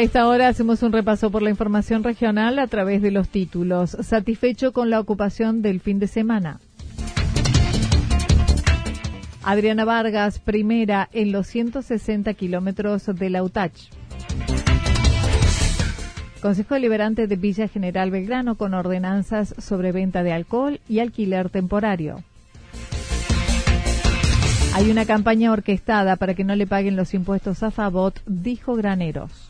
A esta hora hacemos un repaso por la información regional a través de los títulos. Satisfecho con la ocupación del fin de semana. Adriana Vargas, primera en los 160 kilómetros de Lautach. Consejo Deliberante de Villa General Belgrano con ordenanzas sobre venta de alcohol y alquiler temporario. Hay una campaña orquestada para que no le paguen los impuestos a Favot, dijo Graneros.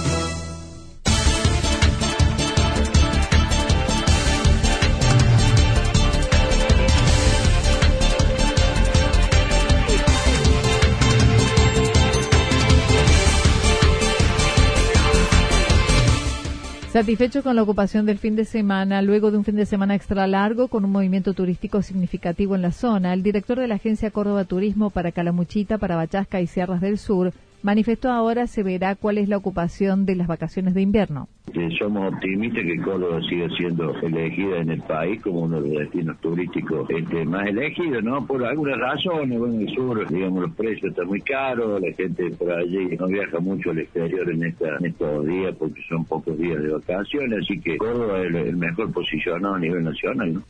Satisfecho con la ocupación del fin de semana, luego de un fin de semana extra largo con un movimiento turístico significativo en la zona, el director de la Agencia Córdoba Turismo para Calamuchita, para Bachasca y Sierras del Sur, manifestó ahora se verá cuál es la ocupación de las vacaciones de invierno. Somos optimistas que Córdoba siga siendo elegida en el país como uno de los destinos turísticos este, más elegidos, ¿no? Por algunas razones, bueno, en el sur, digamos, los precios están muy caros, la gente por allí no viaja mucho al exterior en, esta, en estos días porque son pocos días de vacaciones, así que Córdoba es el mejor posicionado a nivel nacional, ¿no?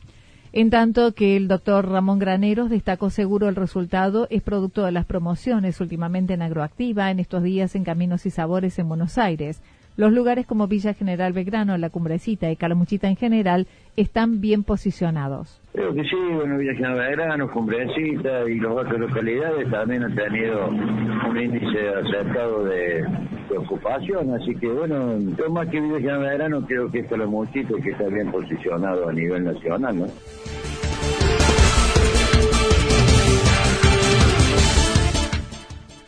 En tanto que el doctor Ramón Graneros destacó seguro el resultado es producto de las promociones últimamente en Agroactiva, en estos días en Caminos y Sabores en Buenos Aires. Los lugares como Villa General Belgrano, La Cumbrecita y Calamuchita en general están bien posicionados. Creo que sí, bueno, Villa General Belgrano, Cumbrecita y las otras localidades también han tenido un índice acertado de, ocupación, así que bueno, yo más que Villa General Belgrano creo que es Calamuchita que está bien posicionado a nivel nacional, ¿no?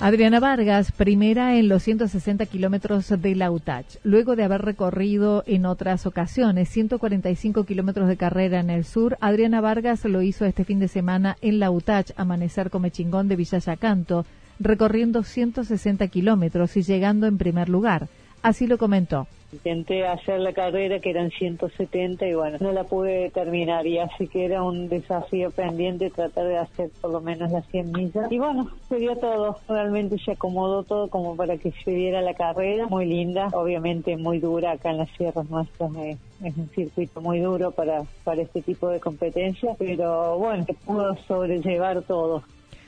Adriana Vargas, primera en los 160 kilómetros de Lautach. Luego de haber recorrido en otras ocasiones 145 kilómetros de carrera en el sur, Adriana Vargas lo hizo este fin de semana en Lautach, Amanecer Come Chingón de Villa Yacanto, recorriendo 160 kilómetros y llegando en primer lugar. Así lo comentó. Intenté hacer la carrera que eran 170 y bueno, no la pude terminar y así que era un desafío pendiente tratar de hacer por lo menos las 100 millas. Y bueno, se dio todo, realmente se acomodó todo como para que se diera la carrera, muy linda, obviamente muy dura acá en las sierras nuestras. Es un circuito muy duro para, para este tipo de competencias, pero bueno, pudo sobrellevar todo.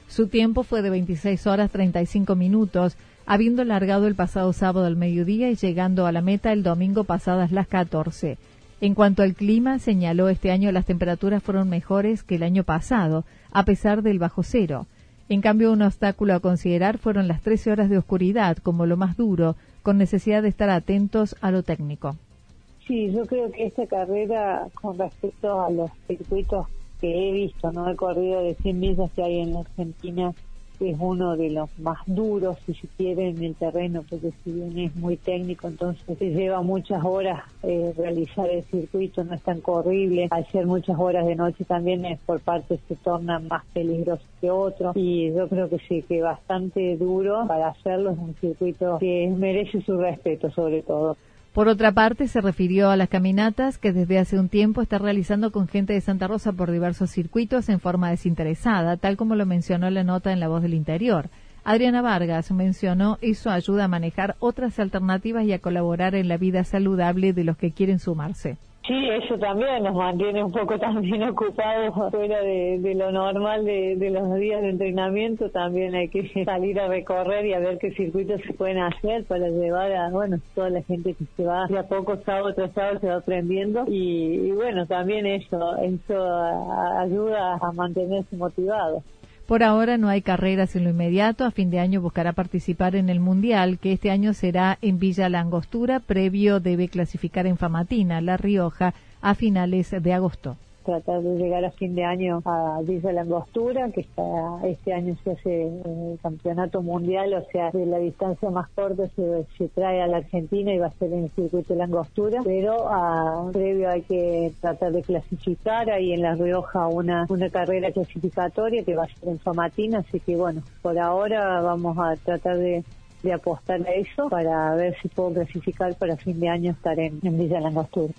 Su tiempo fue de 26 horas 35 minutos habiendo largado el pasado sábado al mediodía y llegando a la meta el domingo pasadas las 14. En cuanto al clima, señaló este año las temperaturas fueron mejores que el año pasado, a pesar del bajo cero. En cambio, un obstáculo a considerar fueron las 13 horas de oscuridad como lo más duro, con necesidad de estar atentos a lo técnico. Sí, yo creo que esta carrera, con respecto a los circuitos que he visto, no he corrido de 100 millas que hay en la Argentina, es uno de los más duros, si se quiere, en el terreno, porque si bien es muy técnico, entonces se lleva muchas horas eh, realizar el circuito, no es tan corrible. Al ser muchas horas de noche también es por parte se torna más peligroso que otro. Y yo creo que sí, que bastante duro para hacerlo, es un circuito que merece su respeto sobre todo. Por otra parte, se refirió a las caminatas que desde hace un tiempo está realizando con gente de Santa Rosa por diversos circuitos en forma desinteresada, tal como lo mencionó la nota en La Voz del Interior. Adriana Vargas mencionó eso ayuda a manejar otras alternativas y a colaborar en la vida saludable de los que quieren sumarse. Sí, eso también nos mantiene un poco también ocupados fuera de, lo normal de, los días de entrenamiento. También hay que salir a recorrer y a ver qué circuitos se pueden hacer para llevar a, bueno, toda la gente que se va de a poco sábado tras sábado se va aprendiendo. Y, y bueno, también eso, eso ayuda a mantenerse motivado. Por ahora no hay carreras en lo inmediato. A fin de año buscará participar en el Mundial, que este año será en Villa Langostura. Previo debe clasificar en Famatina, La Rioja, a finales de agosto tratar de llegar a fin de año a Villa Langostura, que está este año se hace el campeonato mundial, o sea, de la distancia más corta se, se trae a la Argentina y va a ser en el circuito de Langostura, pero a, previo hay que tratar de clasificar ahí en La Rioja una, una carrera clasificatoria que va a ser en Famatina, así que bueno, por ahora vamos a tratar de de apostar a eso para ver si puedo clasificar para fin de año estar en, en Villa Langostura.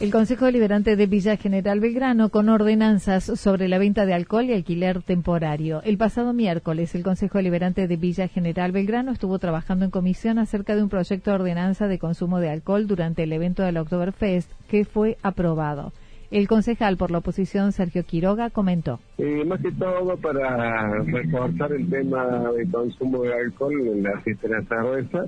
El Consejo Deliberante de Villa General Belgrano con ordenanzas sobre la venta de alcohol y alquiler temporario. El pasado miércoles, el Consejo Deliberante de Villa General Belgrano estuvo trabajando en comisión acerca de un proyecto de ordenanza de consumo de alcohol durante el evento del Oktoberfest que fue aprobado. El concejal por la oposición, Sergio Quiroga, comentó. Eh, más que todo para reforzar el tema de consumo de alcohol en la fiesta de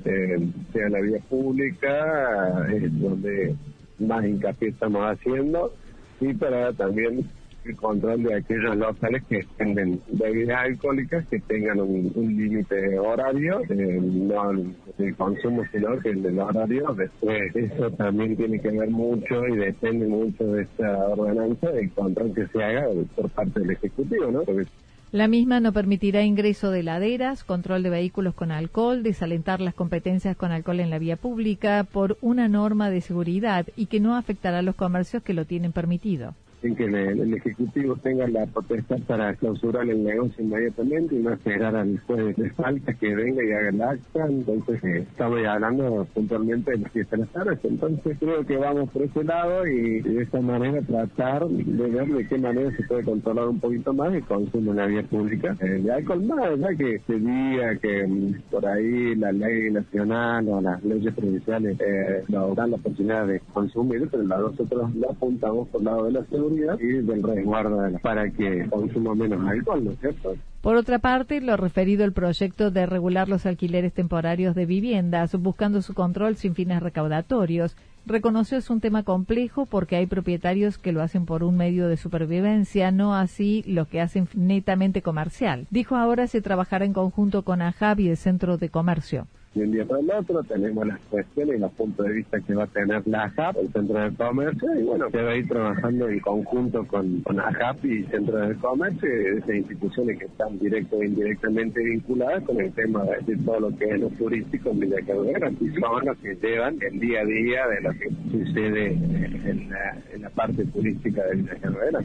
eh, sea la vía pública, eh, donde más hincapié estamos haciendo y para también el control de aquellos locales que venden bebidas alcohólicas que tengan un, límite horario, eh, no el consumo, sino que el del horario. Después, eso también tiene que ver mucho y depende mucho de esta ordenanza del control que se haga por parte del Ejecutivo, ¿no? La misma no permitirá ingreso de laderas, control de vehículos con alcohol, desalentar las competencias con alcohol en la vía pública por una norma de seguridad y que no afectará a los comercios que lo tienen permitido sin que el, Ejecutivo tenga la potestad para clausurar el negocio inmediatamente y no esperar al juez de falta que venga y haga el acta. Entonces, eh, estamos hablando puntualmente de las fiestas de las tardes. Entonces, creo que vamos por ese lado y de esta manera tratar de ver de qué manera se puede controlar un poquito más el consumo en la vía pública. Eh, hay más, ya que se diga que mm, por ahí la ley nacional o las leyes provinciales eh, dan la posibilidad de consumir, pero nosotros lo apuntamos por el lado de la seguridad y del resguardo para que consuma menos alcohol. Por otra parte, lo referido al proyecto de regular los alquileres temporarios de viviendas, buscando su control sin fines recaudatorios, reconoció es un tema complejo porque hay propietarios que lo hacen por un medio de supervivencia, no así lo que hacen netamente comercial. Dijo ahora se trabajará en conjunto con AJAB y el Centro de Comercio de un día para el otro, tenemos las cuestiones y los puntos de vista que va a tener la AJAP, el Centro de Comercio, y bueno, se va a ir trabajando en conjunto con, con AJAP y Centro de Comercio, y esas instituciones que están directo e indirectamente vinculadas con el tema de, todo lo que es lo turístico en Villa Carrera, y son los que llevan el día a día de lo que sucede en la, parte turística de Villa Carrera.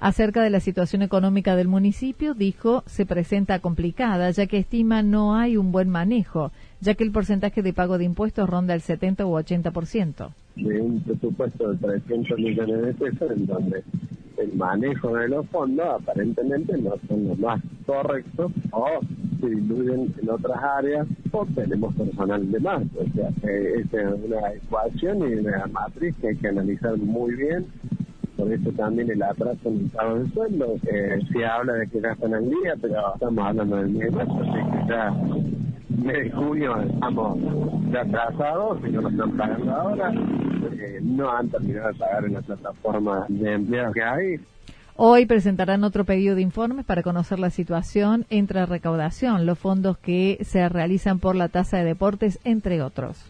Acerca de la situación económica del municipio, dijo, se presenta complicada, ya que estima no hay un buen manejo, ya que el porcentaje de pago de impuestos ronda el 70 u 80%. De un presupuesto de 300 millones de pesos, en donde el manejo de los fondos aparentemente no son los más correctos o se diluyen en otras áreas o tenemos personal de más. O sea, eh, es una ecuación y una matriz que hay que analizar muy bien por eso también el atraso en el pago de sueldo. Eh, se habla de que gastan al día, pero estamos hablando del mes de marzo, así que ya mes de junio estamos ya atrasados y no nos están pagando ahora. No han terminado de pagar en la plataforma de empleo que hay. Hoy presentarán otro pedido de informes para conocer la situación entre recaudación, los fondos que se realizan por la tasa de deportes, entre otros.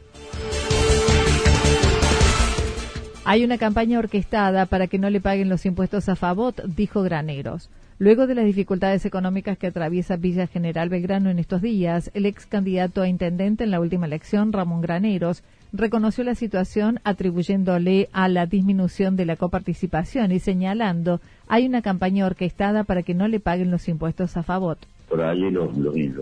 Hay una campaña orquestada para que no le paguen los impuestos a Favot, dijo Graneros. Luego de las dificultades económicas que atraviesa Villa General Belgrano en estos días, el ex candidato a intendente en la última elección, Ramón Graneros, reconoció la situación atribuyéndole a la disminución de la coparticipación y señalando hay una campaña orquestada para que no le paguen los impuestos a Favot. Por allí los,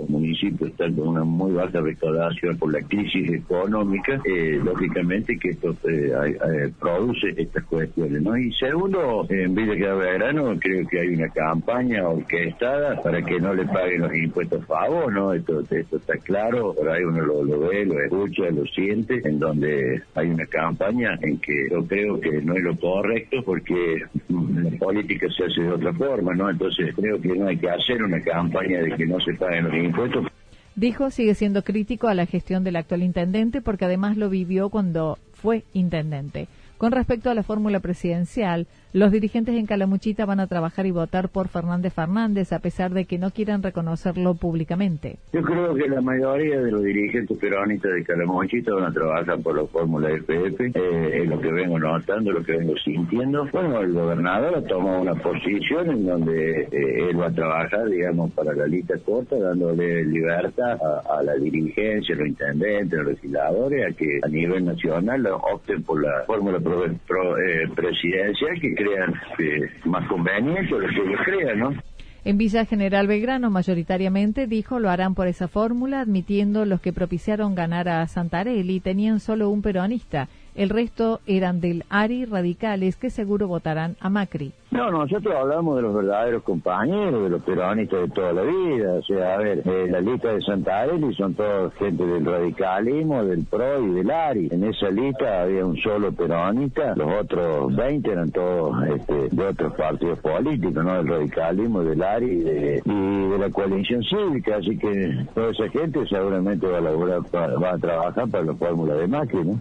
municipios están con una muy baja recaudación por la crisis económica, eh, lógicamente que esto eh, produce estas cuestiones, ¿no? Y segundo, en Villa Grano creo que hay una campaña orquestada para que no le paguen los impuestos favor, ¿no? Esto, esto está claro, por ahí uno lo, lo ve, lo escucha, lo siente, en donde hay una campaña en que yo creo que no es lo correcto porque la política se hace de otra forma, ¿no? Entonces creo que no hay que hacer una campaña de que no se paguen los impuestos. Dijo sigue siendo crítico a la gestión del actual intendente porque además lo vivió cuando fue intendente. Con respecto a la fórmula presidencial, los dirigentes en Calamuchita van a trabajar y votar por Fernández Fernández a pesar de que no quieran reconocerlo públicamente. Yo creo que la mayoría de los dirigentes peronistas de Calamuchita van a trabajar por la fórmula FF, eh, es lo que vengo notando, lo que vengo sintiendo. Bueno, el gobernador ha tomado una posición en donde eh, él va a trabajar, digamos, para la lista corta, dándole libertad a, la dirigencia, a los intendentes, a los legisladores, a que a nivel nacional opten por la fórmula eh, presidencial que crean eh, más conveniente que ellos crean. En Villa General Belgrano, mayoritariamente, dijo, lo harán por esa fórmula, admitiendo los que propiciaron ganar a Santarelli tenían solo un peronista el resto eran del ARI radicales que seguro votarán a Macri. No, nosotros hablamos de los verdaderos compañeros, de los peronistas de toda la vida. O sea, a ver, eh, la lista de Santa Areli son todos gente del radicalismo, del PRO y del ARI. En esa lista había un solo peronista, los otros 20 eran todos este, de otros partidos políticos, ¿no? Del radicalismo, del ARI y de, la coalición cívica. Así que toda esa gente seguramente va a, va a trabajar para la fórmula de Macri, ¿no?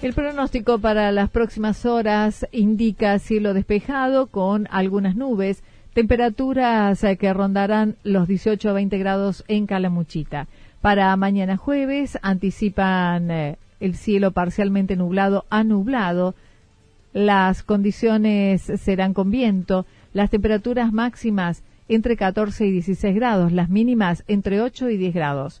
El pronóstico para las próximas horas indica cielo despejado con algunas nubes, temperaturas eh, que rondarán los 18 a 20 grados en Calamuchita. Para mañana jueves anticipan eh, el cielo parcialmente nublado a nublado. Las condiciones serán con viento, las temperaturas máximas entre 14 y 16 grados, las mínimas entre 8 y 10 grados.